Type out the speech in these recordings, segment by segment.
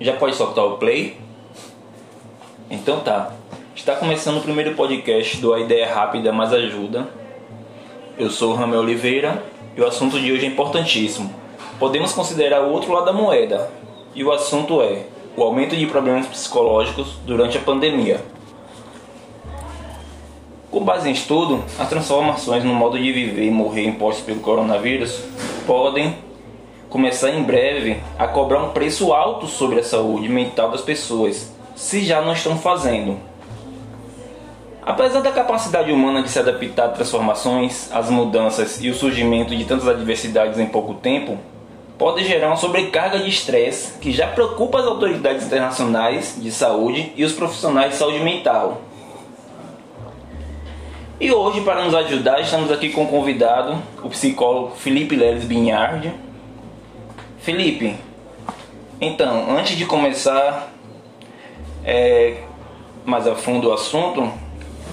Já pode soltar o play? Então tá. Está começando o primeiro podcast do A Ideia Rápida Mas Ajuda. Eu sou o Ramel Oliveira e o assunto de hoje é importantíssimo. Podemos considerar o outro lado da moeda. E o assunto é o aumento de problemas psicológicos durante a pandemia. Com base em estudo, as transformações no modo de viver e morrer impostas pelo coronavírus podem começar em breve a cobrar um preço alto sobre a saúde mental das pessoas, se já não estão fazendo. Apesar da capacidade humana de se adaptar a transformações, às mudanças e o surgimento de tantas adversidades em pouco tempo, pode gerar uma sobrecarga de estresse que já preocupa as autoridades internacionais de saúde e os profissionais de saúde mental. E hoje, para nos ajudar, estamos aqui com o convidado, o psicólogo Felipe Leles Binhard. Felipe, então, antes de começar é, mais a fundo o assunto,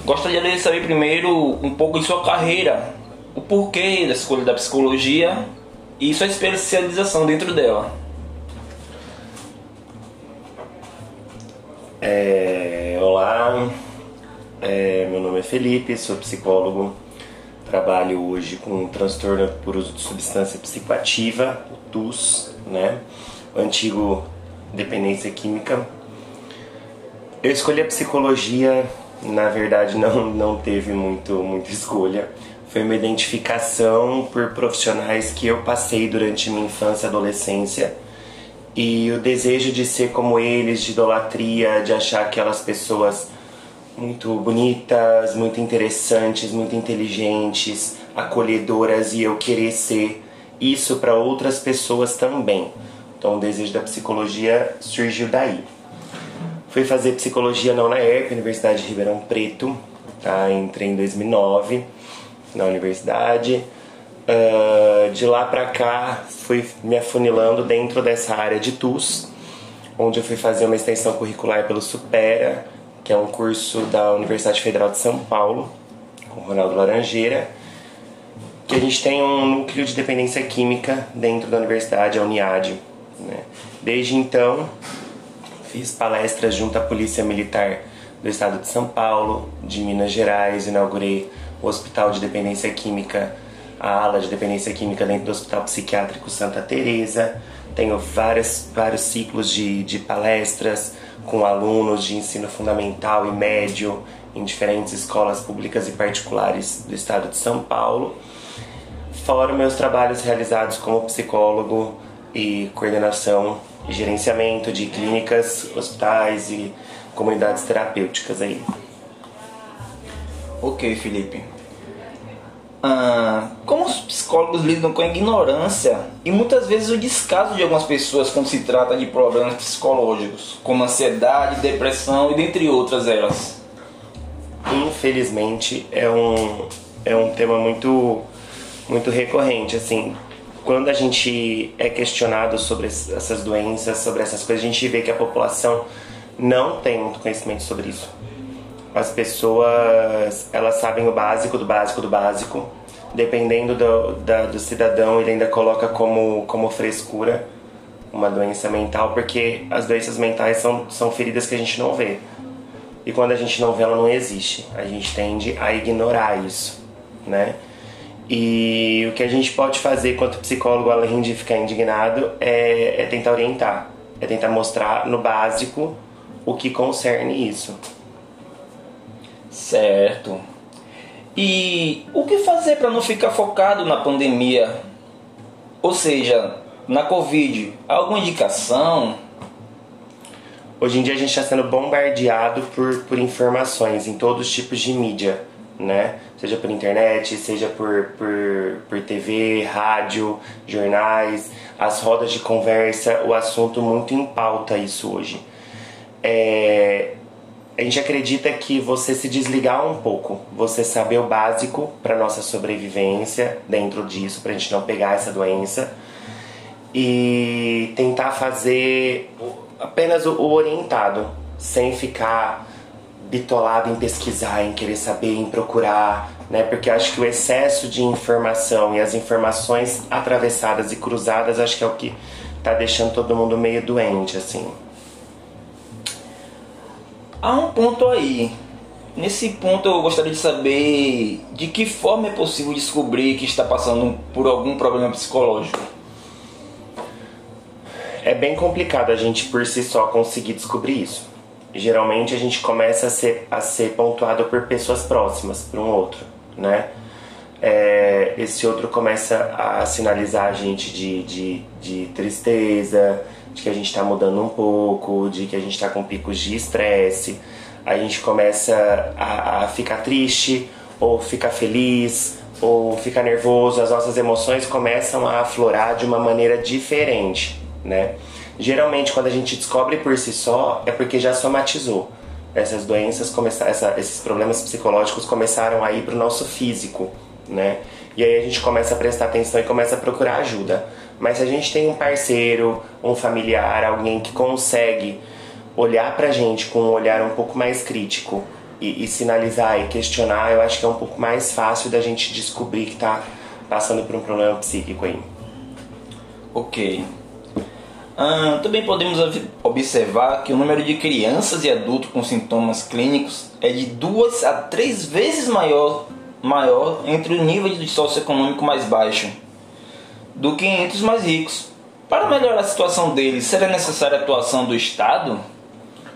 gostaria de saber primeiro um pouco de sua carreira, o porquê da escolha da psicologia e sua especialização dentro dela. É, olá, é, meu nome é Felipe, sou psicólogo, trabalho hoje com transtorno por uso de substância psicoativa, o TUS, né? o antigo dependência química. Eu escolhi a psicologia, na verdade não, não teve muito, muita escolha. Foi uma identificação por profissionais que eu passei durante minha infância e adolescência e o desejo de ser como eles, de idolatria, de achar aquelas pessoas muito bonitas, muito interessantes, muito inteligentes, acolhedoras e eu querer ser isso para outras pessoas também. Então o desejo da psicologia surgiu daí. Fui fazer psicologia na UNAERP, Universidade de Ribeirão Preto, tá? Entrei em 2009 na universidade. Uh, de lá para cá fui me afunilando dentro dessa área de TUS, onde eu fui fazer uma extensão curricular pelo Supera, que é um curso da Universidade Federal de São Paulo, com Ronaldo Laranjeira, que a gente tem um núcleo de dependência química dentro da universidade, a Uniad. Né? Desde então, fiz palestras junto à Polícia Militar do Estado de São Paulo, de Minas Gerais, inaugurei o Hospital de Dependência Química, a ala de dependência química dentro do Hospital Psiquiátrico Santa Teresa. Tenho várias, vários ciclos de, de palestras com alunos de ensino fundamental e médio em diferentes escolas públicas e particulares do estado de São Paulo. Fora meus trabalhos realizados como psicólogo e coordenação e gerenciamento de clínicas, hospitais e comunidades terapêuticas aí. Ok, Felipe. Ah, psicólogos lidam com a ignorância e muitas vezes o descaso de algumas pessoas quando se trata de problemas psicológicos, como ansiedade, depressão e dentre outras elas? Infelizmente é um, é um tema muito, muito recorrente. Assim, quando a gente é questionado sobre essas doenças, sobre essas coisas, a gente vê que a população não tem muito conhecimento sobre isso as pessoas elas sabem o básico do básico do básico. Dependendo do, da, do cidadão, ele ainda coloca como, como frescura uma doença mental, porque as doenças mentais são, são feridas que a gente não vê. E quando a gente não vê, ela não existe. A gente tende a ignorar isso, né? E o que a gente pode fazer quanto psicólogo, além de ficar indignado, é, é tentar orientar. É tentar mostrar no básico o que concerne isso. Certo. E o que fazer para não ficar focado na pandemia? Ou seja, na Covid? Alguma indicação? Hoje em dia a gente está sendo bombardeado por, por informações em todos os tipos de mídia, né? Seja por internet, seja por, por, por TV, rádio, jornais, as rodas de conversa, o assunto muito em pauta isso hoje. É, a gente acredita que você se desligar um pouco, você saber o básico para nossa sobrevivência dentro disso, para a gente não pegar essa doença e tentar fazer apenas o orientado, sem ficar bitolado em pesquisar, em querer saber, em procurar, né? Porque acho que o excesso de informação e as informações atravessadas e cruzadas, acho que é o que tá deixando todo mundo meio doente, assim. Há um ponto aí. Nesse ponto eu gostaria de saber de que forma é possível descobrir que está passando por algum problema psicológico. É bem complicado a gente por si só conseguir descobrir isso. Geralmente a gente começa a ser, a ser pontuado por pessoas próximas, por um outro, né? É, esse outro começa a sinalizar a gente de, de, de tristeza, de que a gente está mudando um pouco, de que a gente está com picos de estresse. A gente começa a, a ficar triste, ou ficar feliz, ou ficar nervoso. As nossas emoções começam a aflorar de uma maneira diferente né? Geralmente, quando a gente descobre por si só, é porque já somatizou. Essas doenças, essa, esses problemas psicológicos começaram a ir para o nosso físico, né? E aí a gente começa a prestar atenção e começa a procurar ajuda. Mas se a gente tem um parceiro, um familiar, alguém que consegue olhar pra gente com um olhar um pouco mais crítico e, e sinalizar e questionar, eu acho que é um pouco mais fácil da gente descobrir que tá passando por um problema psíquico aí. Ok. Ah, também podemos observar que o número de crianças e adultos com sintomas clínicos é de duas a três vezes maior, maior entre o nível de socioeconômico mais baixo do que entre os mais ricos. Para melhorar a situação deles, será necessária a atuação do Estado?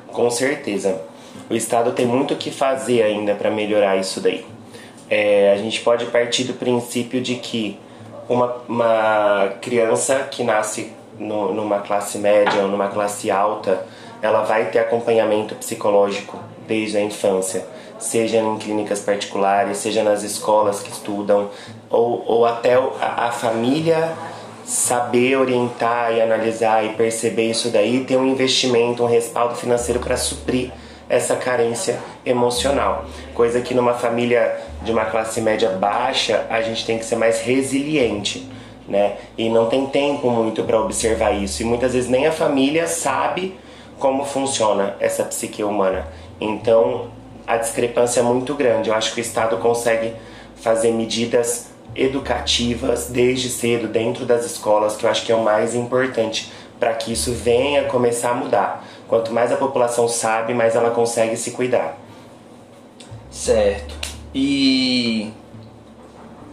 Com certeza. O Estado tem muito o que fazer ainda para melhorar isso daí. É, a gente pode partir do princípio de que uma, uma criança que nasce no, numa classe média ou numa classe alta, ela vai ter acompanhamento psicológico desde a infância, seja em clínicas particulares, seja nas escolas que estudam, ou, ou até a, a família saber orientar e analisar e perceber isso daí, ter um investimento, um respaldo financeiro para suprir essa carência emocional. Coisa que numa família de uma classe média baixa, a gente tem que ser mais resiliente né? E não tem tempo muito para observar isso. E muitas vezes nem a família sabe como funciona essa psique humana. Então a discrepância é muito grande. Eu acho que o Estado consegue fazer medidas educativas desde cedo dentro das escolas, que eu acho que é o mais importante para que isso venha começar a mudar. Quanto mais a população sabe, mais ela consegue se cuidar. Certo. E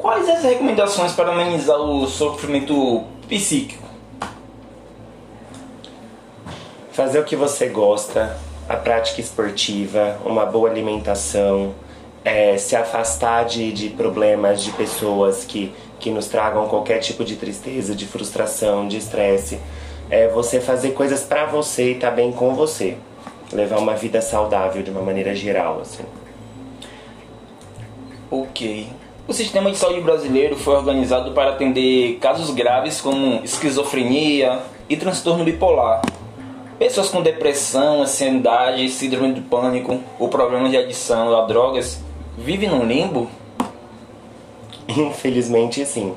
Quais as recomendações para amenizar o sofrimento psíquico? Fazer o que você gosta, a prática esportiva, uma boa alimentação, é, se afastar de, de problemas de pessoas que, que nos tragam qualquer tipo de tristeza, de frustração, de estresse. É você fazer coisas para você e tá bem com você. Levar uma vida saudável de uma maneira geral, assim. Ok. O sistema de saúde brasileiro foi organizado para atender casos graves como esquizofrenia e transtorno bipolar. Pessoas com depressão, ansiedade, síndrome de pânico ou problemas de adição a drogas vivem num limbo? Infelizmente, sim.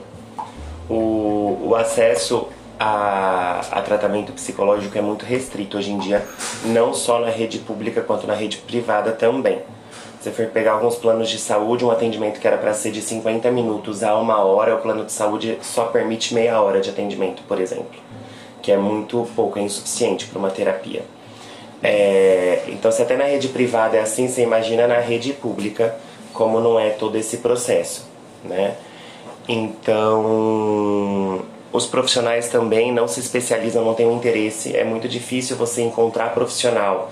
O, o acesso a, a, tratamento psicológico é muito restrito hoje em dia, não só na rede pública quanto na rede privada também. Você for pegar alguns planos de saúde, um atendimento que era para ser de 50 minutos a uma hora, o plano de saúde só permite meia hora de atendimento, por exemplo, que é muito pouco, é insuficiente para uma terapia. É, então, se até na rede privada é assim, você imagina na rede pública como não é todo esse processo, né? Então, os profissionais também não se especializam, não têm um interesse. É muito difícil você encontrar profissional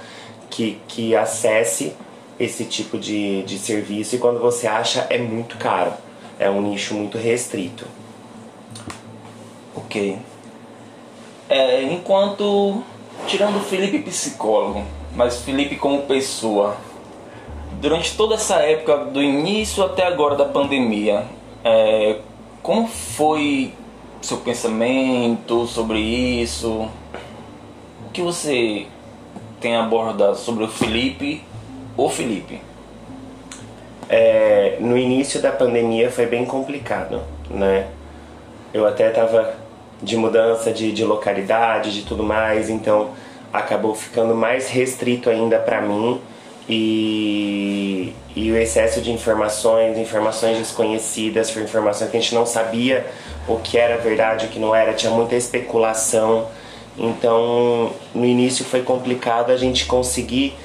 que, que acesse esse tipo de, de serviço e quando você acha é muito caro. É um nicho muito restrito. Ok. É, enquanto. Tirando o Felipe psicólogo, mas Felipe como pessoa, durante toda essa época, do início até agora da pandemia, é, como foi seu pensamento sobre isso? O que você tem abordado sobre o Felipe o Felipe? É, no início da pandemia foi bem complicado, né? Eu até tava de mudança de, de localidade, de tudo mais, então acabou ficando mais restrito ainda para mim e, e o excesso de informações, informações desconhecidas, informações que a gente não sabia o que era verdade, o que não era, tinha muita especulação. Então, no início foi complicado a gente conseguir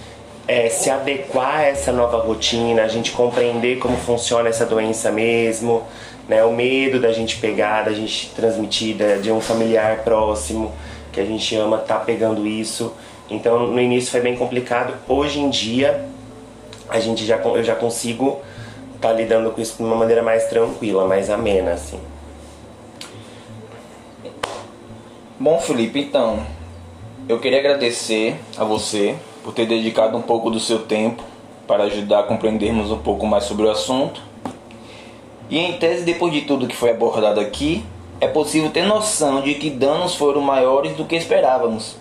é, se adequar a essa nova rotina, a gente compreender como funciona essa doença mesmo, né? O medo da gente pegar, da gente transmitir, de um familiar próximo que a gente ama tá pegando isso. Então no início foi bem complicado. Hoje em dia a gente já eu já consigo estar tá lidando com isso de uma maneira mais tranquila, mais amena assim. Bom, Felipe, então eu queria agradecer a você por ter dedicado um pouco do seu tempo para ajudar a compreendermos um pouco mais sobre o assunto. E em tese, depois de tudo que foi abordado aqui, é possível ter noção de que danos foram maiores do que esperávamos.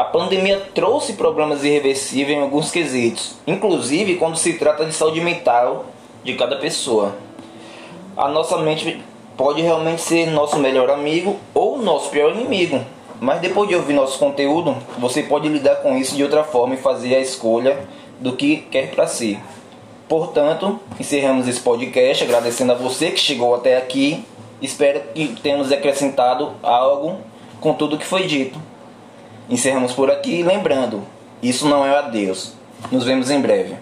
A pandemia trouxe problemas irreversíveis em alguns quesitos, inclusive quando se trata de saúde mental de cada pessoa. A nossa mente pode realmente ser nosso melhor amigo ou nosso pior inimigo, mas depois de ouvir nosso conteúdo, você pode lidar com isso de outra forma e fazer a escolha do que quer para si. Portanto, encerramos esse podcast agradecendo a você que chegou até aqui. Espero que tenhamos acrescentado algo com tudo que foi dito. Encerramos por aqui lembrando, isso não é adeus. Nos vemos em breve.